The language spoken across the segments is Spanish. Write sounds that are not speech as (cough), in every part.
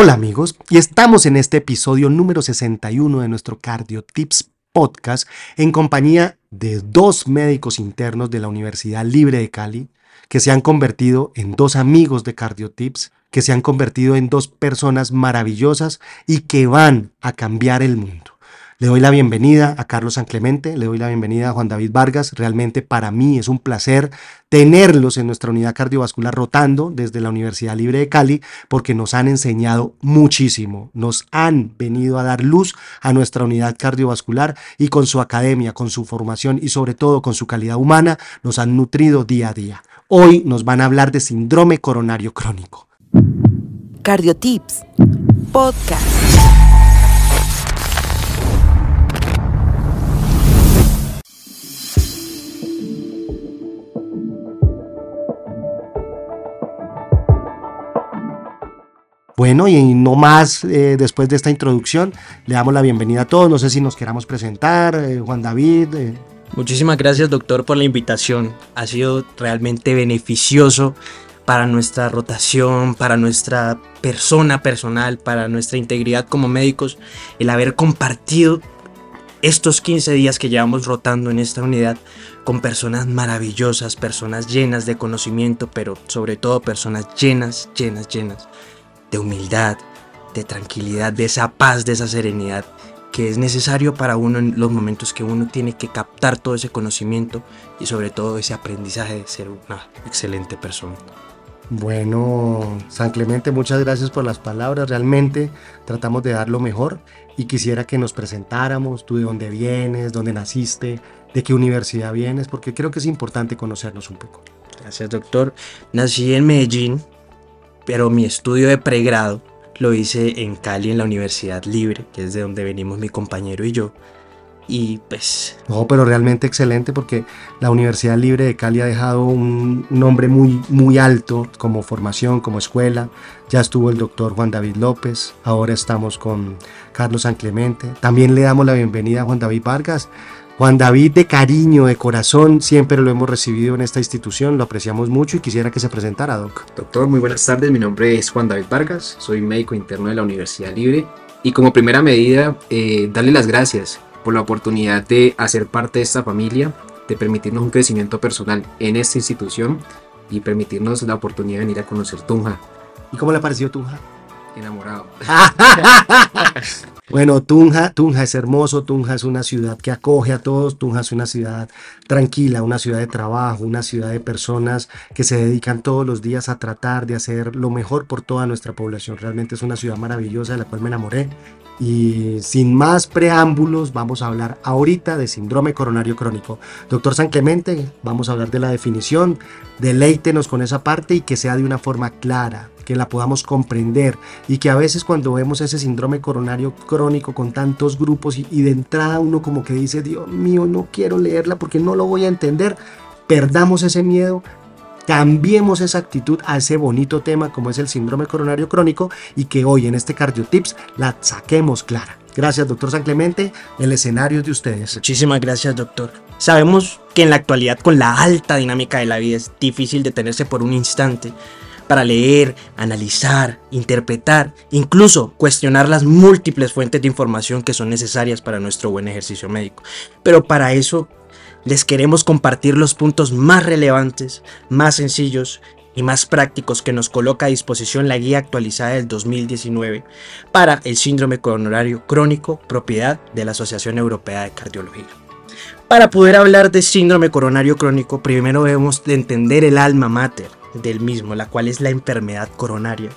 Hola amigos, y estamos en este episodio número 61 de nuestro Cardio Tips podcast en compañía de dos médicos internos de la Universidad Libre de Cali que se han convertido en dos amigos de Cardio Tips, que se han convertido en dos personas maravillosas y que van a cambiar el mundo. Le doy la bienvenida a Carlos San Clemente, le doy la bienvenida a Juan David Vargas. Realmente para mí es un placer tenerlos en nuestra unidad cardiovascular rotando desde la Universidad Libre de Cali porque nos han enseñado muchísimo, nos han venido a dar luz a nuestra unidad cardiovascular y con su academia, con su formación y sobre todo con su calidad humana nos han nutrido día a día. Hoy nos van a hablar de síndrome coronario crónico. Cardiotips Podcast. Bueno, y no más eh, después de esta introducción, le damos la bienvenida a todos. No sé si nos queramos presentar, eh, Juan David. eh. Muchísimas gracias doctor por la invitación. Ha sido realmente beneficioso para nuestra rotación, para nuestra persona personal, para nuestra integridad como médicos, el haber compartido estos 15 días que llevamos rotando en esta unidad con personas maravillosas, personas llenas de conocimiento, pero sobre todo personas llenas, llenas, llenas de humildad, de tranquilidad, de esa paz, de esa serenidad que es necesario para uno en los momentos que uno tiene que captar todo ese conocimiento y sobre todo ese aprendizaje de ser una excelente persona. Bueno, San Clemente, muchas gracias por las palabras. Realmente tratamos de dar lo mejor y quisiera que nos presentáramos, tú de dónde vienes, dónde naciste, de qué universidad vienes, porque creo que es importante conocernos un poco. Gracias doctor. Nací en Medellín, pero mi estudio de pregrado lo hice en Cali en la Universidad Libre, que es de donde venimos mi compañero y yo. Y pues No, pero realmente excelente porque la Universidad Libre de Cali ha dejado un nombre muy, muy alto como formación, como escuela. Ya estuvo el doctor Juan David López, ahora estamos con Carlos San Clemente. También le damos la bienvenida a Juan David Vargas. Juan David de cariño, de corazón, siempre lo hemos recibido en esta institución, lo apreciamos mucho y quisiera que se presentara, Doc. Doctor, muy buenas tardes. Mi nombre es Juan David Vargas, soy médico interno de la Universidad Libre y como primera medida, eh, darle las gracias por la oportunidad de hacer parte de esta familia, de permitirnos un crecimiento personal en esta institución y permitirnos la oportunidad de venir a conocer Tunja. ¿Y cómo le pareció Tunja? Enamorado. (laughs) Bueno, Tunja, Tunja es hermoso, Tunja es una ciudad que acoge a todos, Tunja es una ciudad tranquila, una ciudad de trabajo, una ciudad de personas que se dedican todos los días a tratar de hacer lo mejor por toda nuestra población. Realmente es una ciudad maravillosa de la cual me enamoré. Y sin más preámbulos, vamos a hablar ahorita de síndrome coronario crónico. Doctor San Clemente, vamos a hablar de la definición, deleítenos con esa parte y que sea de una forma clara, que la podamos comprender y que a veces cuando vemos ese síndrome coronario crónico con tantos grupos y, y de entrada uno como que dice, Dios mío, no quiero leerla porque no lo voy a entender, perdamos ese miedo, cambiemos esa actitud a ese bonito tema como es el síndrome coronario crónico y que hoy en este Cardio Tips la saquemos clara. Gracias, doctor San Clemente. El escenario es de ustedes. Muchísimas gracias, doctor. Sabemos que en la actualidad, con la alta dinámica de la vida, es difícil detenerse por un instante para leer, analizar, interpretar, incluso cuestionar las múltiples fuentes de información que son necesarias para nuestro buen ejercicio médico. Pero para eso les queremos compartir los puntos más relevantes, más sencillos y más prácticos que nos coloca a disposición la guía actualizada del 2019 para el síndrome coronario crónico, propiedad de la Asociación Europea de Cardiología. Para poder hablar de síndrome coronario crónico, primero debemos de entender el alma mater del mismo, la cual es la enfermedad coronaria,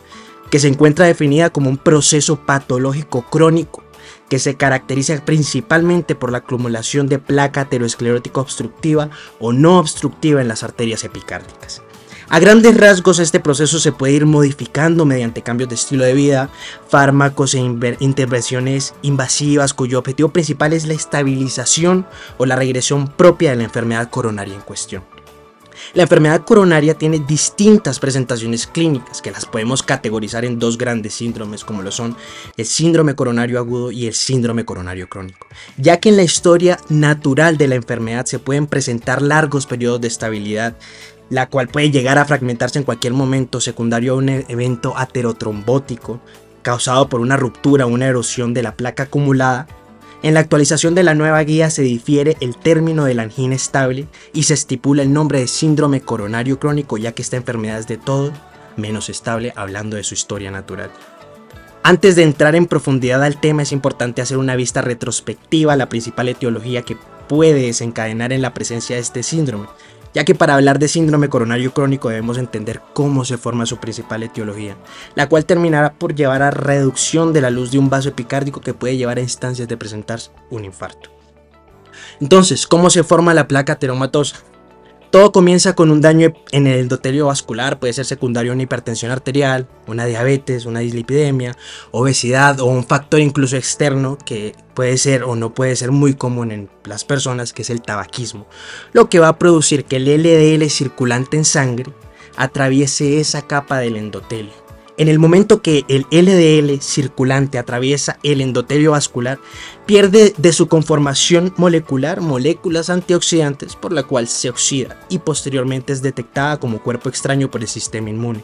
que se encuentra definida como un proceso patológico crónico que se caracteriza principalmente por la acumulación de placa aterosclerótica obstructiva o no obstructiva en las arterias epicárdicas. A grandes rasgos este proceso se puede ir modificando mediante cambios de estilo de vida, fármacos e intervenciones invasivas cuyo objetivo principal es la estabilización o la regresión propia de la enfermedad coronaria en cuestión. La enfermedad coronaria tiene distintas presentaciones clínicas que las podemos categorizar en dos grandes síndromes como lo son el síndrome coronario agudo y el síndrome coronario crónico, ya que en la historia natural de la enfermedad se pueden presentar largos periodos de estabilidad la cual puede llegar a fragmentarse en cualquier momento secundario a un evento aterotrombótico causado por una ruptura o una erosión de la placa acumulada, en la actualización de la nueva guía se difiere el término de la angina estable y se estipula el nombre de síndrome coronario crónico ya que esta enfermedad es de todo menos estable hablando de su historia natural. Antes de entrar en profundidad al tema es importante hacer una vista retrospectiva a la principal etiología que puede desencadenar en la presencia de este síndrome, ya que para hablar de síndrome coronario crónico debemos entender cómo se forma su principal etiología, la cual terminará por llevar a reducción de la luz de un vaso epicárdico que puede llevar a instancias de presentarse un infarto. Entonces, ¿cómo se forma la placa ateromatosa? Todo comienza con un daño en el endotelio vascular, puede ser secundario a una hipertensión arterial, una diabetes, una dislipidemia, obesidad o un factor incluso externo que puede ser o no puede ser muy común en las personas, que es el tabaquismo, lo que va a producir que el LDL circulante en sangre atraviese esa capa del endotelio en el momento que el LDL circulante atraviesa el endotelio vascular, pierde de su conformación molecular moléculas antioxidantes por la cual se oxida y posteriormente es detectada como cuerpo extraño por el sistema inmune,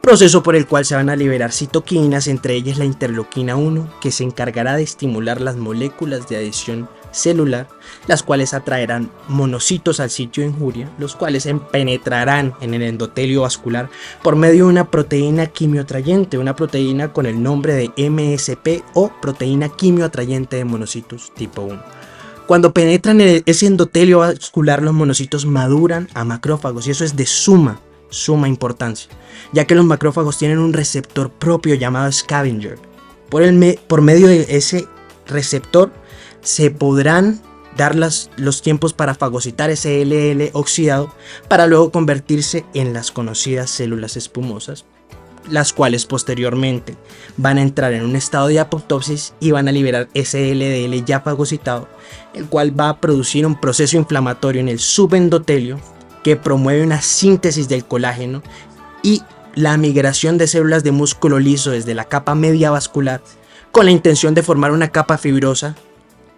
proceso por el cual se van a liberar citoquinas, entre ellas la interleuquina 1, que se encargará de estimular las moléculas de adhesión celular, las cuales atraerán monocitos al sitio de injuria, los cuales penetrarán en el endotelio vascular por medio de una proteína quimioatrayente, una proteína con el nombre de MSP o proteína quimioatrayente de monocitos tipo 1. Cuando penetran en ese endotelio vascular, los monocitos maduran a macrófagos y eso es de suma, suma importancia, ya que los macrófagos tienen un receptor propio llamado scavenger. Por, el por medio de ese receptor se podrán dar los tiempos para fagocitar ese LL oxidado para luego convertirse en las conocidas células espumosas, las cuales posteriormente van a entrar en un estado de apoptosis y van a liberar ese LDL ya fagocitado, el cual va a producir un proceso inflamatorio en el subendotelio que promueve una síntesis del colágeno y la migración de células de músculo liso desde la capa media vascular con la intención de formar una capa fibrosa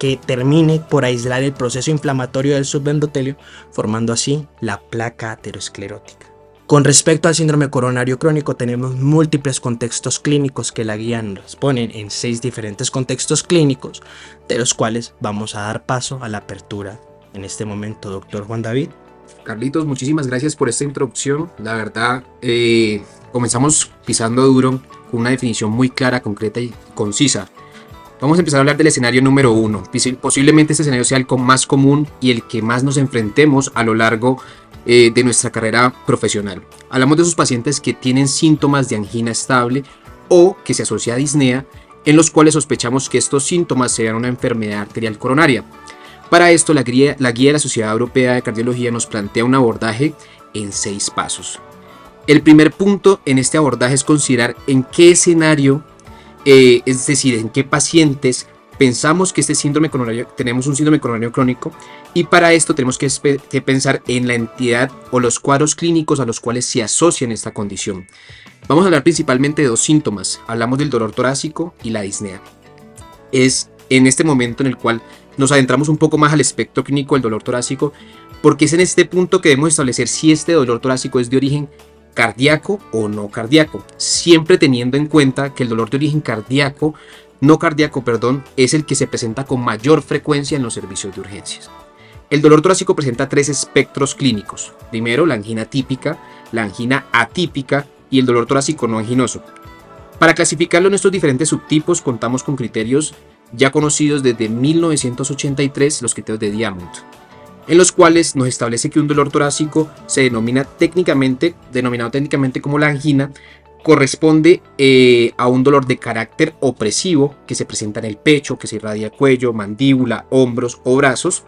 que termine por aislar el proceso inflamatorio del subendotelio, formando así la placa aterosclerótica. Con respecto al síndrome coronario crónico, tenemos múltiples contextos clínicos que la guía nos ponen en seis diferentes contextos clínicos, de los cuales vamos a dar paso a la apertura en este momento, doctor Juan David. Carlitos, muchísimas gracias por esta introducción. La verdad, eh, comenzamos pisando duro con una definición muy clara, concreta y concisa Vamos a empezar a hablar del escenario número uno. Posiblemente este escenario sea el más común y el que más nos enfrentemos a lo largo eh, de nuestra carrera profesional. Hablamos de esos pacientes que tienen síntomas de angina estable o que se asocia a disnea, en los cuales sospechamos que estos síntomas sean una enfermedad arterial coronaria. Para esto, la guía, la guía de la Sociedad Europea de Cardiología nos plantea un abordaje en seis pasos. El primer punto en este abordaje es considerar en qué escenario eh, es decir, en qué pacientes pensamos que este síndrome coronario, tenemos un síndrome coronario crónico y para esto tenemos que, pensar en la entidad o los cuadros clínicos a los cuales se asocian esta condición. Vamos a hablar principalmente de dos síntomas, hablamos del dolor torácico y la disnea. Es en este momento en el cual nos adentramos un poco más al espectro clínico del dolor torácico, porque es en este punto que debemos establecer si este dolor torácico es de origen cardíaco o no cardíaco, siempre teniendo en cuenta que el dolor de origen cardíaco, no cardíaco, perdón, es el que se presenta con mayor frecuencia en los servicios de urgencias. El dolor torácico presenta tres espectros clínicos. Primero, la angina típica, la angina atípica y el dolor torácico no anginoso. Para clasificarlo en estos diferentes subtipos contamos con criterios ya conocidos desde 1983, los criterios de Diamond en los cuales nos establece que un dolor torácico se denomina técnicamente, denominado técnicamente como la angina, corresponde eh, a un dolor de carácter opresivo que se presenta en el pecho, que se irradia cuello, mandíbula, hombros o brazos.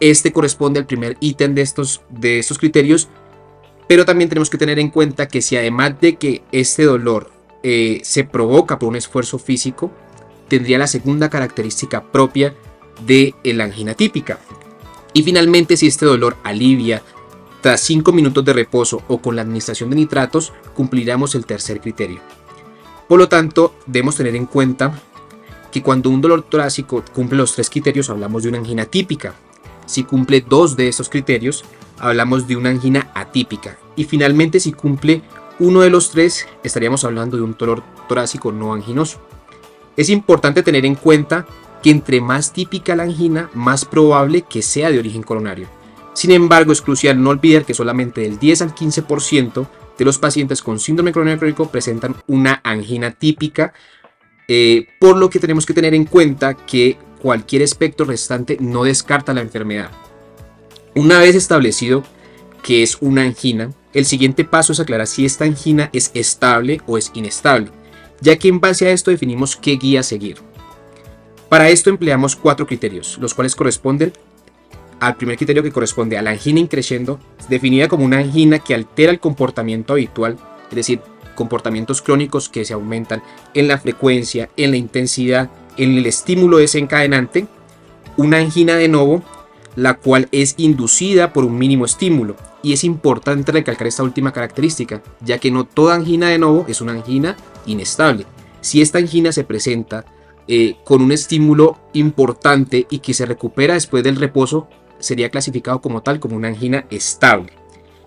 Este corresponde al primer ítem de estos, de criterios, pero también tenemos que tener en cuenta que si además de que este dolor eh, se provoca por un esfuerzo físico, tendría la segunda característica propia de la angina típica, y finalmente, si este dolor alivia tras 5 minutos de reposo o con la administración de nitratos, cumpliremos el tercer criterio. Por lo tanto, debemos tener en cuenta que cuando un dolor torácico cumple los tres criterios, hablamos de una angina típica. Si cumple dos de esos criterios, hablamos de una angina atípica. Y finalmente, si cumple uno de los tres estaríamos hablando de un dolor torácico no anginoso. Es importante tener en cuenta que entre más típica la angina, más probable que sea de origen coronario. Sin embargo, es crucial no olvidar que solamente del 10 al 15% de los pacientes con síndrome coronario crónico presentan una angina típica, eh, por lo que tenemos que tener en cuenta que cualquier espectro restante no descarta la enfermedad. Una vez establecido que es una angina, el siguiente paso es aclarar si esta angina es estable o es inestable, ya que en base a esto definimos qué guía seguir. Para esto empleamos cuatro criterios, los cuales corresponden al primer criterio que corresponde a la angina increciendo, definida como una angina que altera el comportamiento habitual, es decir, comportamientos crónicos que se aumentan en la frecuencia, en la intensidad, en el estímulo desencadenante, una angina de nuevo, la cual es inducida por un mínimo estímulo. Y es importante recalcar esta última característica, ya que no toda angina de nuevo es una angina inestable. Si esta angina se presenta eh, con un estímulo importante y que se recupera después del reposo, sería clasificado como tal como una angina estable.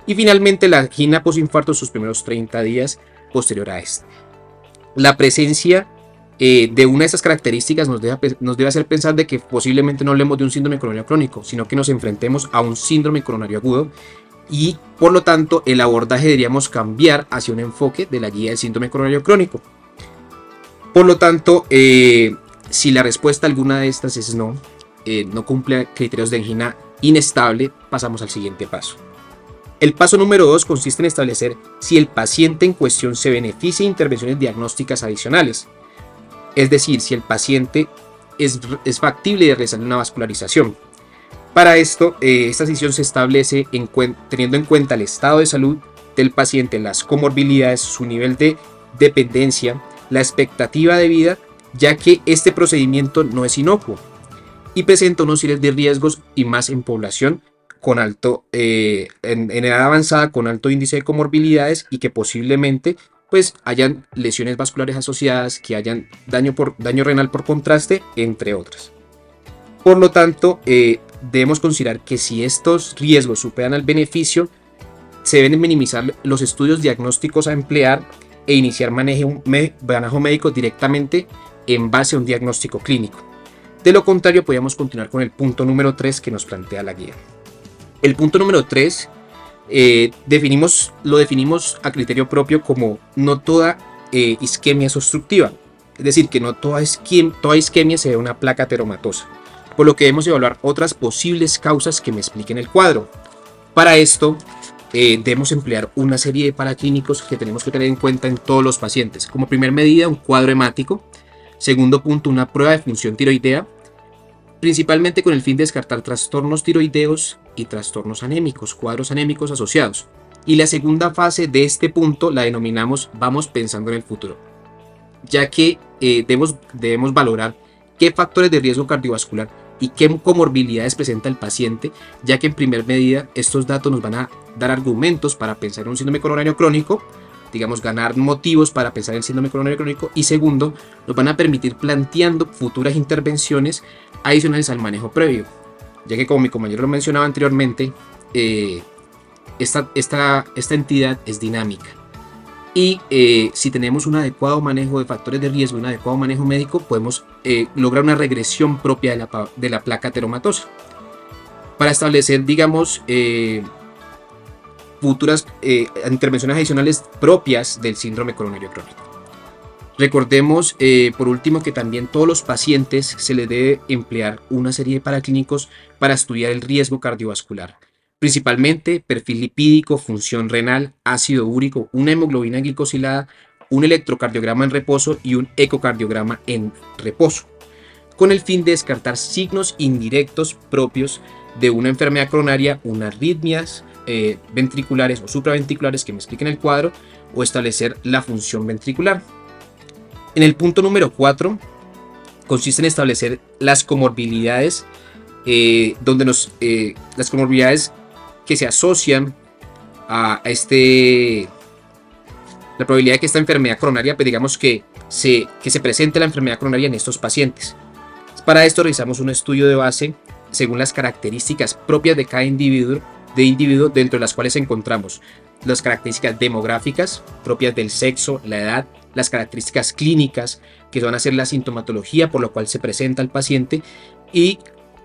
Y finalmente la angina posinfarto sus primeros 30 días posterior a este. La presencia eh, de una de estas características nos, nos debe hacer pensar de que posiblemente no hablemos de un síndrome coronario crónico, sino que nos enfrentemos a un síndrome coronario agudo y por lo tanto el abordaje deberíamos cambiar hacia un enfoque de la guía del síndrome coronario crónico. Por lo tanto, eh, si la respuesta a alguna de estas es no, eh, no cumple criterios de angina inestable, pasamos al siguiente paso. El paso número 2 consiste en establecer si el paciente en cuestión se beneficia de intervenciones diagnósticas adicionales, es decir, si el paciente es, factible de realizar una vascularización. Para esto, eh, esta decisión se establece teniendo en cuenta el estado de salud del paciente, las comorbilidades, su nivel de dependencia, la expectativa de vida, ya que este procedimiento no es inocuo y presenta unos series de riesgos y más en población con alto, eh, en, edad avanzada con alto índice de comorbilidades y que posiblemente pues hayan lesiones vasculares asociadas, que hayan daño, por, daño renal por contraste, entre otras. Por lo tanto, eh, debemos considerar que si estos riesgos superan al beneficio, se deben minimizar los estudios diagnósticos a emplear e iniciar manejo, médico directamente en base a un diagnóstico clínico. De lo contrario, podríamos continuar con el punto número 3 que nos plantea la guía. El punto número 3 eh, definimos, lo definimos a criterio propio como no toda eh, isquemia es obstructiva. Es decir, que no toda, isquemia, toda isquemia se ve una placa teromatosa. Por lo que debemos evaluar otras posibles causas que me expliquen el cuadro. Para esto, eh, debemos emplear una serie de paraclínicos que tenemos que tener en cuenta en todos los pacientes. Como primer medida, un cuadro hemático. Segundo punto, una prueba de función tiroidea principalmente con el fin de descartar trastornos tiroideos y trastornos anémicos, cuadros anémicos asociados. Y la segunda fase de este punto la denominamos vamos pensando en el futuro, ya que eh, debemos, debemos valorar qué factores de riesgo cardiovascular y qué comorbilidades presenta el paciente, ya que en primer medida estos datos nos van a dar argumentos para pensar en un síndrome coronario crónico, digamos, ganar motivos para pensar en síndrome coronario crónico y segundo, nos van a permitir planteando futuras intervenciones adicionales al manejo previo, ya que como mi compañero lo mencionaba anteriormente, eh, esta, esta, esta, entidad es dinámica. Y eh, si tenemos un adecuado manejo de factores de riesgo, un adecuado manejo médico, podemos eh, lograr una regresión propia de la, de la placa teromatosa. Para establecer, digamos, futuras intervenciones adicionales propias del síndrome coronario crónico. Recordemos, eh, por último, que también todos los pacientes se les debe emplear una serie de paraclínicos para estudiar el riesgo cardiovascular, principalmente perfil lipídico, función renal, ácido úrico, una hemoglobina glicosilada, un electrocardiograma en reposo y un ecocardiograma en reposo, con el fin de descartar signos indirectos propios de una enfermedad coronaria, unas arritmias eh, ventriculares o supraventriculares que me expliquen el cuadro, o establecer la función ventricular. En el punto número 4 consiste en establecer las comorbilidades, eh, donde nos, eh, las comorbilidades que se asocian a, este, la probabilidad de que esta enfermedad coronaria, pues digamos que se, que se presente la enfermedad coronaria en estos pacientes. Para esto realizamos un estudio de base según las características propias de cada individuo de individuos dentro de las cuales encontramos las características demográficas propias del sexo, la edad, las características clínicas que van a ser la sintomatología por lo cual se presenta el paciente y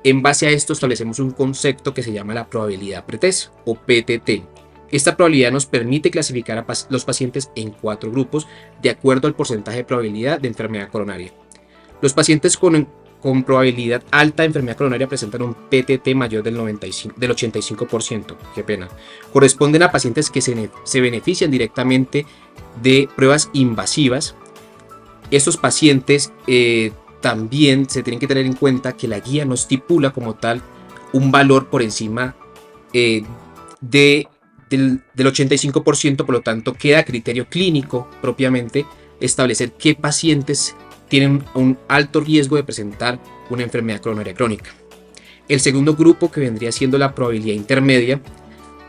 en base a esto establecemos un concepto que se llama la probabilidad pretest o PTT. Esta probabilidad nos permite clasificar a los pacientes en cuatro grupos de acuerdo al porcentaje de probabilidad de enfermedad coronaria. Los pacientes con, probabilidad alta de enfermedad coronaria presentan un PTT mayor del, 95, del 85%. Qué pena. Corresponden a pacientes que se, se benefician directamente de pruebas invasivas. Estos pacientes eh, también se tienen que tener en cuenta que la guía no estipula como tal un valor por encima eh, de, del, del 85%, por lo tanto queda a criterio clínico propiamente establecer qué pacientes tienen un alto riesgo de presentar una enfermedad coronaria crónica. El segundo grupo, que vendría siendo la probabilidad intermedia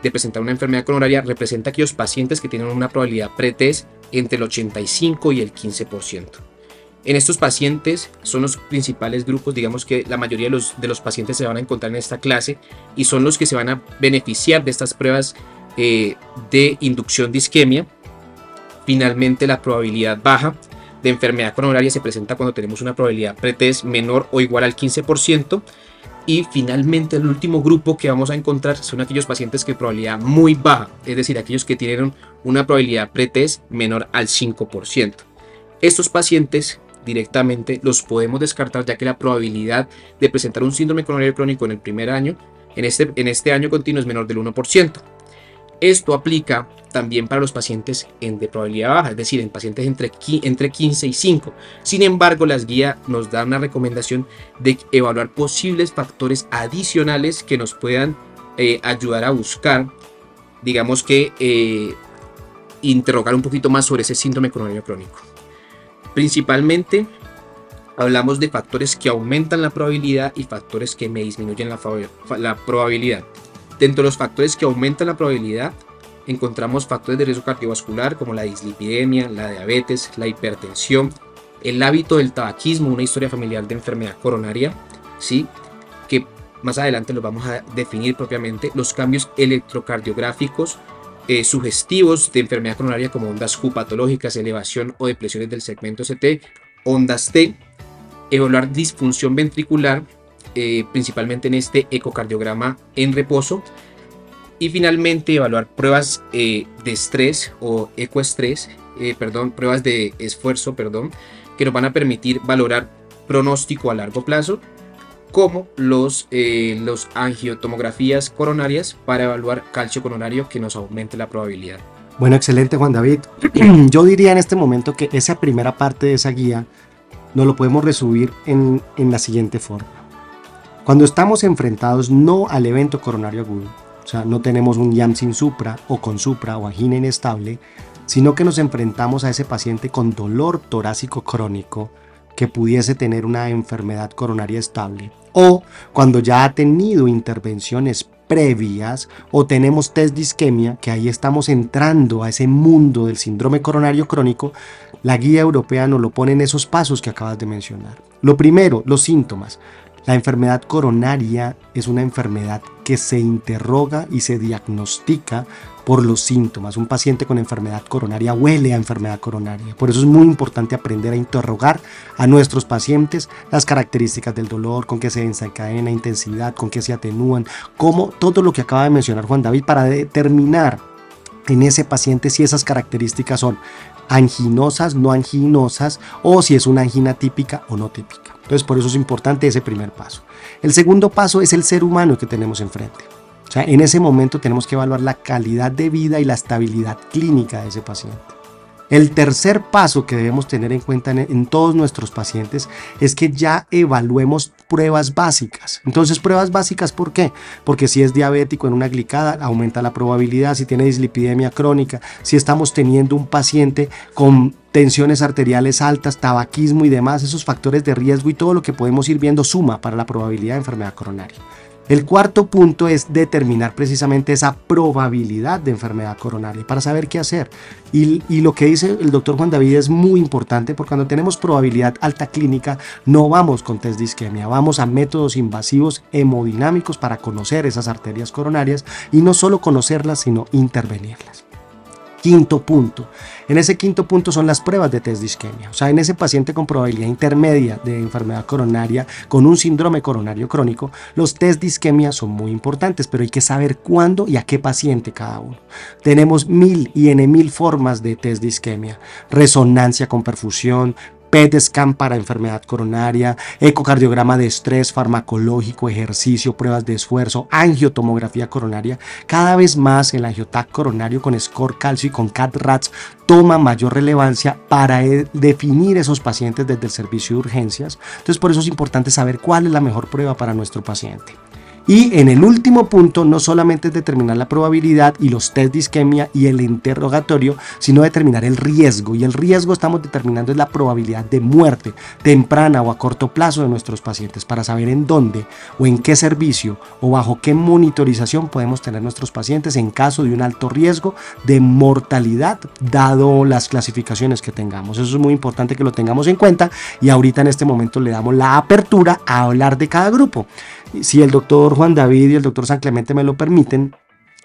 de presentar una enfermedad coronaria, representa aquellos pacientes que tienen una probabilidad pretest entre el 85 y el 15%. En estos pacientes son los principales grupos, digamos que la mayoría de los, de los pacientes se van a encontrar en esta clase y son los que se van a beneficiar de estas pruebas eh, de inducción de isquemia. Finalmente, la probabilidad baja de enfermedad coronaria se presenta cuando tenemos una probabilidad pretest menor o igual al 15%. Y finalmente el último grupo que vamos a encontrar son aquellos pacientes que probabilidad muy baja, es decir, aquellos que tienen una probabilidad pretest menor al 5%. Estos pacientes directamente los podemos descartar ya que la probabilidad de presentar un síndrome coronario crónico en el primer año, en este, en este año continuo es menor del 1%. Esto aplica también para los pacientes en de probabilidad baja, es decir, en pacientes entre, entre 15 y 5. Sin embargo, las guías nos dan una recomendación de evaluar posibles factores adicionales que nos puedan eh, ayudar a buscar, digamos que, eh, interrogar un poquito más sobre ese síndrome coronario crónico. Principalmente, hablamos de factores que aumentan la probabilidad y factores que me disminuyen la, la probabilidad. Dentro de los factores que aumentan la probabilidad, encontramos factores de riesgo cardiovascular como la dislipidemia, la diabetes, la hipertensión, el hábito del tabaquismo, una historia familiar de enfermedad coronaria, ¿sí? que más adelante los vamos a definir propiamente, los cambios electrocardiográficos eh, sugestivos de enfermedad coronaria como ondas Q patológicas, elevación o depresiones del segmento CT, ondas T, evaluar disfunción ventricular, eh, principalmente en este ecocardiograma en reposo. Y finalmente evaluar pruebas eh, de estrés o ecoestrés, eh, perdón, pruebas de esfuerzo, perdón, que nos van a permitir valorar pronóstico a largo plazo, como los, los angiotomografías coronarias para evaluar calcio coronario que nos aumente la probabilidad. Bueno, excelente Juan David. (clears throat) Yo diría en este momento que esa primera parte de esa guía no lo podemos resumir en, en la siguiente forma. Cuando estamos enfrentados no al evento coronario agudo, o sea, no tenemos un YAM sin supra o con supra o angina inestable, sino que nos enfrentamos a ese paciente con dolor torácico crónico que pudiese tener una enfermedad coronaria estable, o cuando ya ha tenido intervenciones previas o tenemos test de isquemia, que ahí estamos entrando a ese mundo del síndrome coronario crónico, la guía europea nos lo pone en esos pasos que acabas de mencionar. Lo primero, los síntomas. La enfermedad coronaria es una enfermedad que se interroga y se diagnostica por los síntomas. Un paciente con enfermedad coronaria huele a enfermedad coronaria. Por eso es muy importante aprender a interrogar a nuestros pacientes las características del dolor, con qué se desencadena, intensidad, con qué se atenúan, como todo lo que acaba de mencionar Juan David para determinar en ese paciente si esas características son anginosas, no anginosas o si es una angina típica o no típica. Entonces por eso es importante ese primer paso. El segundo paso es el ser humano que tenemos enfrente. En ese momento tenemos que evaluar la calidad de vida y la estabilidad clínica de ese paciente. El tercer paso que debemos tener en cuenta en, todos nuestros pacientes es que ya evaluemos pruebas básicas. Entonces, pruebas básicas, ¿por qué? Porque si es diabético en una glicada, aumenta la probabilidad, si tiene dislipidemia crónica, si estamos teniendo un paciente con tensiones arteriales altas, tabaquismo y demás, esos factores de riesgo y todo lo que podemos ir viendo suma para la probabilidad de enfermedad coronaria. El cuarto punto es determinar precisamente esa probabilidad de enfermedad coronaria para saber qué hacer. Y, lo que dice el doctor Juan David es muy importante porque cuando tenemos probabilidad alta clínica no vamos con test de isquemia, vamos a métodos invasivos hemodinámicos para conocer esas arterias coronarias y no solo conocerlas sino intervenirlas. Quinto punto. En ese quinto punto son las pruebas de test de isquemia. O sea, en ese paciente con probabilidad intermedia de enfermedad coronaria, con un síndrome coronario crónico, los test de isquemia son muy importantes, pero hay que saber cuándo y a qué paciente cada uno. Tenemos mil y en mil formas de test de isquemia. Resonancia con perfusión, PET scan para enfermedad coronaria, ecocardiograma de estrés farmacológico, ejercicio, pruebas de esfuerzo, angiotomografía coronaria. Cada vez más el angiotac coronario con score calcio y con CAT-RATS toma mayor relevancia para e, definir esos pacientes desde el servicio de urgencias. Entonces por eso es importante saber cuál es la mejor prueba para nuestro paciente. Y en el último punto, no solamente es determinar la probabilidad y los test de isquemia y el interrogatorio, sino determinar el riesgo. Y el riesgo estamos determinando es la probabilidad de muerte temprana o a corto plazo de nuestros pacientes para saber en dónde o en qué servicio o bajo qué monitorización podemos tener nuestros pacientes en caso de un alto riesgo de mortalidad, dado las clasificaciones que tengamos. Eso es muy importante que lo tengamos en cuenta y ahorita en este momento le damos la apertura a hablar de cada grupo si el doctor Juan David y el doctor San Clemente me lo permiten,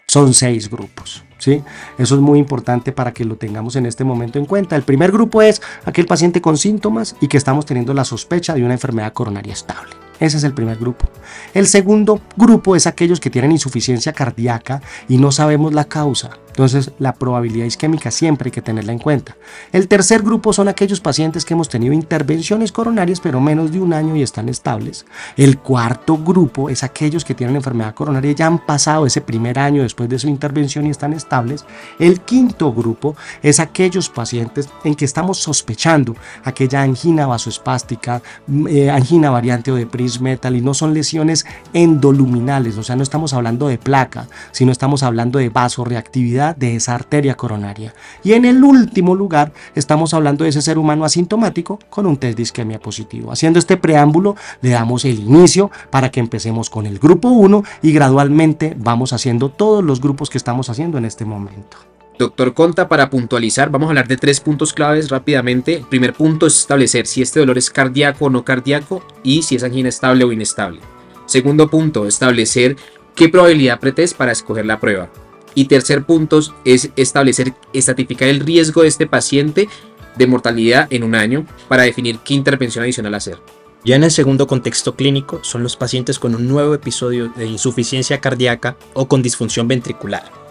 son seis grupos. ¿sí? Eso es muy importante para que lo tengamos en este momento en cuenta. El primer grupo es aquel paciente con síntomas y que estamos teniendo la sospecha de una enfermedad coronaria estable. Ese es el primer grupo. El segundo grupo es aquellos que tienen insuficiencia cardíaca y no sabemos la causa. Entonces, la probabilidad isquémica siempre hay que tenerla en cuenta. El tercer grupo son aquellos pacientes que hemos tenido intervenciones coronarias, pero menos de un año y están estables. El cuarto grupo es aquellos que tienen enfermedad coronaria y ya han pasado ese primer año después de su intervención y están estables. El quinto grupo es aquellos pacientes en que estamos sospechando aquella angina vasoespástica, eh, angina variante o de Prince metal y no son lesiones endoluminales, o sea, no estamos hablando de placa, sino estamos hablando de vasoreactividad de esa arteria coronaria. Y en el último lugar, estamos hablando de ese ser humano asintomático con un test de isquemia positivo. Haciendo este preámbulo, le damos el inicio para que empecemos con el grupo 1 y gradualmente vamos haciendo todos los grupos que estamos haciendo en este momento. Doctor Conta, para puntualizar, vamos a hablar de tres puntos claves rápidamente. El primer punto es establecer si este dolor es cardíaco o no cardíaco y si es angina estable o inestable. Segundo punto, establecer qué probabilidad pretest para escoger la prueba. Y tercer punto es establecer, estratificar el riesgo de este paciente de mortalidad en un año para definir qué intervención adicional hacer. Ya en el segundo contexto clínico son los pacientes con un nuevo episodio de insuficiencia cardíaca o con disfunción ventricular.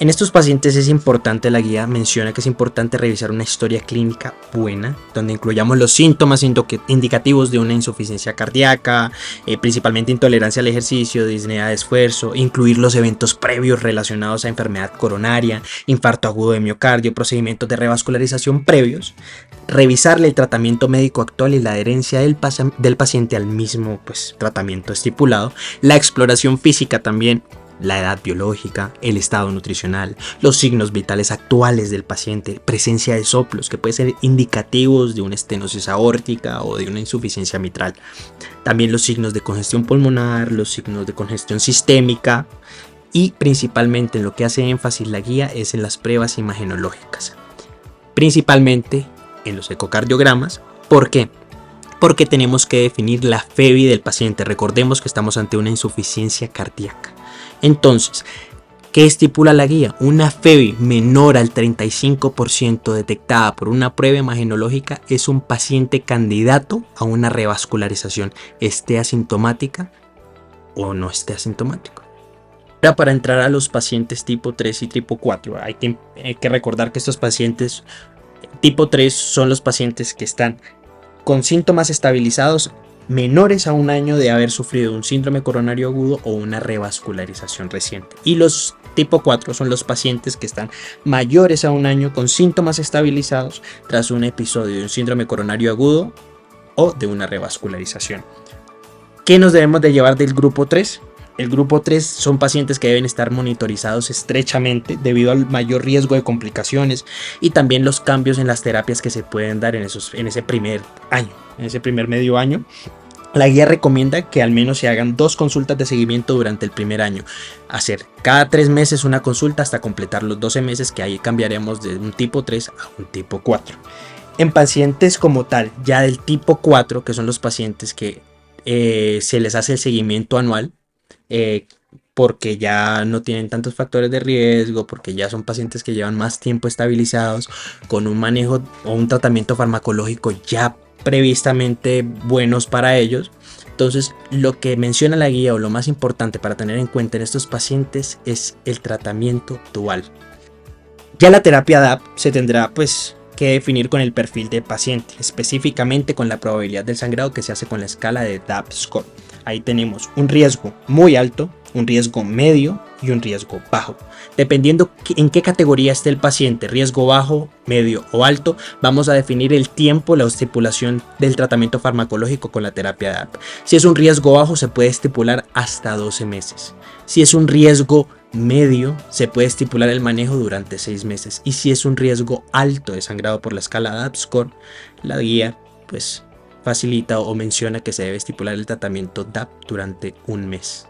En estos pacientes es importante, la guía menciona que es importante revisar una historia clínica buena, donde incluyamos los síntomas indicativos de una insuficiencia cardíaca, eh, principalmente intolerancia al ejercicio, disnea de esfuerzo, incluir los eventos previos relacionados a enfermedad coronaria, infarto agudo de miocardio, procedimientos de revascularización previos, revisarle el tratamiento médico actual y la adherencia del, del paciente al mismo pues, tratamiento estipulado, la exploración física también la edad biológica, el estado nutricional, los signos vitales actuales del paciente, presencia de soplos que pueden ser indicativos de una estenosis aórtica o de una insuficiencia mitral. También los signos de congestión pulmonar, los signos de congestión sistémica y principalmente en lo que hace énfasis la guía es en las pruebas imagenológicas. Principalmente en los ecocardiogramas. ¿Por qué? Porque tenemos que definir la FEBI del paciente. Recordemos que estamos ante una insuficiencia cardíaca. Entonces, ¿qué estipula la guía? Una FEBI menor al 35% detectada por una prueba imagenológica es un paciente candidato a una revascularización, esté asintomática o no esté asintomático. Ahora para entrar a los pacientes tipo 3 y tipo 4, hay que, hay que recordar que estos pacientes tipo 3 son los pacientes que están con síntomas estabilizados menores a un año de haber sufrido un síndrome coronario agudo o una revascularización reciente. Y los tipo 4 son los pacientes que están mayores a un año con síntomas estabilizados tras un episodio de un síndrome coronario agudo o de una revascularización. ¿Qué nos debemos de llevar del grupo 3? El grupo 3 son pacientes que deben estar monitorizados estrechamente debido al mayor riesgo de complicaciones y también los cambios en las terapias que se pueden dar en, esos, en ese primer año, en ese primer medio año La guía recomienda que al menos se hagan dos consultas de seguimiento durante el primer año. Hacer cada tres meses una consulta hasta completar los 12 meses que ahí cambiaremos de un tipo 3 a un tipo 4. En pacientes como tal, ya del tipo 4, que son los pacientes que eh, se les hace el seguimiento anual, eh, porque ya no tienen tantos factores de riesgo, porque ya son pacientes que llevan más tiempo estabilizados, con un manejo o un tratamiento farmacológico ya previstamente buenos para ellos. Entonces, lo que menciona la guía o lo más importante para tener en cuenta en estos pacientes es el tratamiento dual. Ya la terapia DAP se tendrá pues que definir con el perfil del paciente, específicamente con la probabilidad del sangrado que se hace con la escala de DAP score. Ahí tenemos un riesgo muy alto, un riesgo medio y un riesgo bajo. Dependiendo en qué categoría esté el paciente, riesgo bajo, medio o alto, vamos a definir el tiempo, la estipulación del tratamiento farmacológico con la terapia DAP. Si es un riesgo bajo, se puede estipular hasta 12 meses. Si es un riesgo medio, se puede estipular el manejo durante 6 meses. Y si es un riesgo alto de sangrado por la escala DAP score, la guía pues facilita o menciona que se debe estipular el tratamiento DAP durante un mes.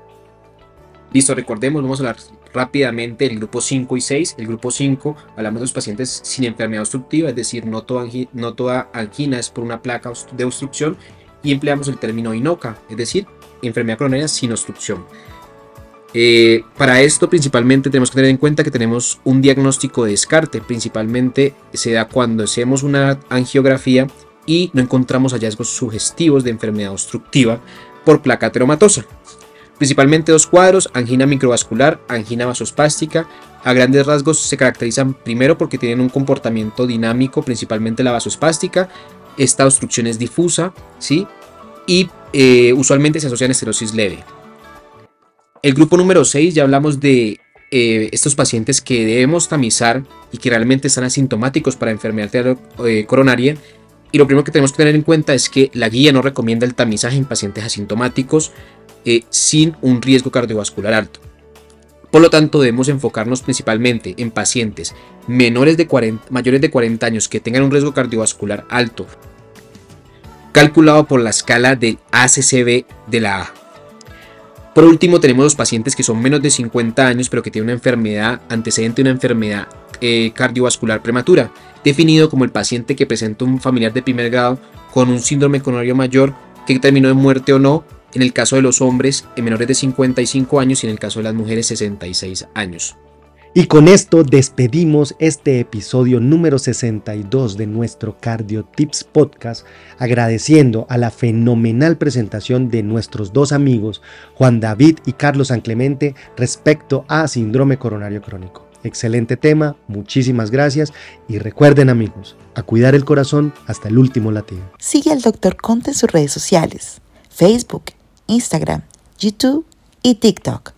Listo, recordemos, vamos a hablar rápidamente del grupo 5 y 6. El grupo 5 hablamos de los pacientes sin enfermedad obstructiva, es decir, no toda, angina es por una placa de obstrucción y empleamos el término INOCA, es decir, enfermedad coronaria sin obstrucción. Eh, para esto principalmente tenemos que tener en cuenta que tenemos un diagnóstico de descarte, principalmente se da cuando hacemos una angiografía y no encontramos hallazgos sugestivos de enfermedad obstructiva por placa teromatosa. Principalmente dos cuadros, angina microvascular, angina vasospástica. A grandes rasgos se caracterizan primero porque tienen un comportamiento dinámico, principalmente la vasospástica. Esta obstrucción es difusa, ¿sí? Y eh, usualmente se asocian a esterosis leve. El grupo número 6 ya hablamos de eh, estos pacientes que debemos tamizar y que realmente están asintomáticos para enfermedad eh, coronaria. Y lo primero que tenemos que tener en cuenta es que la guía no recomienda el tamizaje en pacientes asintomáticos eh, sin un riesgo cardiovascular alto. Por lo tanto, debemos enfocarnos principalmente en pacientes menores de 40, mayores de 40 años que tengan un riesgo cardiovascular alto, calculado por la escala del ACCB de la A. Por último, tenemos los pacientes que son menos de 50 años, pero que tienen una enfermedad antecedente, una enfermedad eh, cardiovascular prematura, definido como el paciente que presenta un familiar de primer grado con un síndrome coronario mayor que terminó en muerte o no en el caso de los hombres en menores de 55 años y en el caso de las mujeres 66 años. Y con esto despedimos este episodio número 62 de nuestro Cardio Tips Podcast, agradeciendo a la fenomenal presentación de nuestros dos amigos, Juan David y Carlos San Clemente, respecto a síndrome coronario crónico. Excelente tema, muchísimas gracias y recuerden amigos, a cuidar el corazón hasta el último latido. Sigue al Dr. Conte en sus redes sociales, Facebook, Instagram, YouTube y TikTok